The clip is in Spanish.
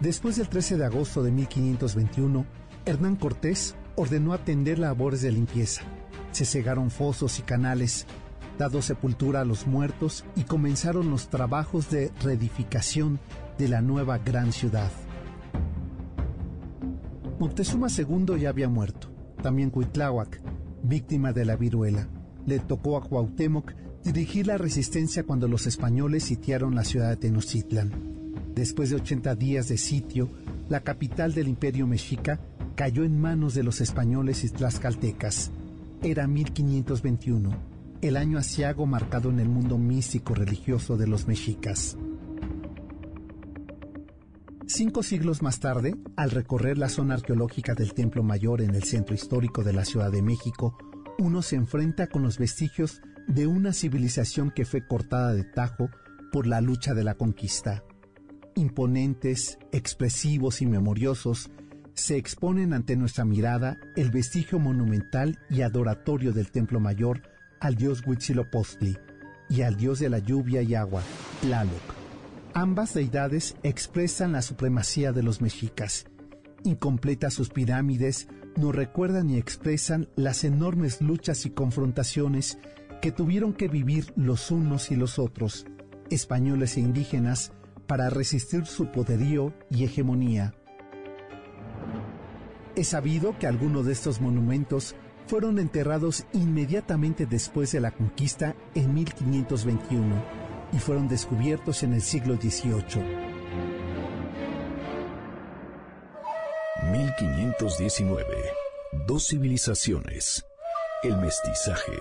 Después del 13 de agosto de 1521, Hernán Cortés ordenó atender labores de limpieza. Se cegaron fosos y canales, dado sepultura a los muertos y comenzaron los trabajos de reedificación de la nueva gran ciudad. Moctezuma II ya había muerto, también Cuitláhuac, víctima de la viruela. Le tocó a Cuauhtémoc dirigir la resistencia cuando los españoles sitiaron la ciudad de Tenochtitlan. Después de 80 días de sitio, la capital del imperio mexica cayó en manos de los españoles y tlaxcaltecas. Era 1521, el año asiago marcado en el mundo místico religioso de los mexicas. Cinco siglos más tarde, al recorrer la zona arqueológica del Templo Mayor en el centro histórico de la Ciudad de México, uno se enfrenta con los vestigios de una civilización que fue cortada de tajo por la lucha de la conquista imponentes, expresivos y memoriosos, se exponen ante nuestra mirada el vestigio monumental y adoratorio del Templo Mayor al dios Huitzilopochtli y al dios de la lluvia y agua, Tlaloc. Ambas deidades expresan la supremacía de los mexicas. Incompletas sus pirámides nos recuerdan y expresan las enormes luchas y confrontaciones que tuvieron que vivir los unos y los otros, españoles e indígenas, para resistir su poderío y hegemonía. Es sabido que algunos de estos monumentos fueron enterrados inmediatamente después de la conquista en 1521 y fueron descubiertos en el siglo XVIII. 1519. Dos civilizaciones. El mestizaje.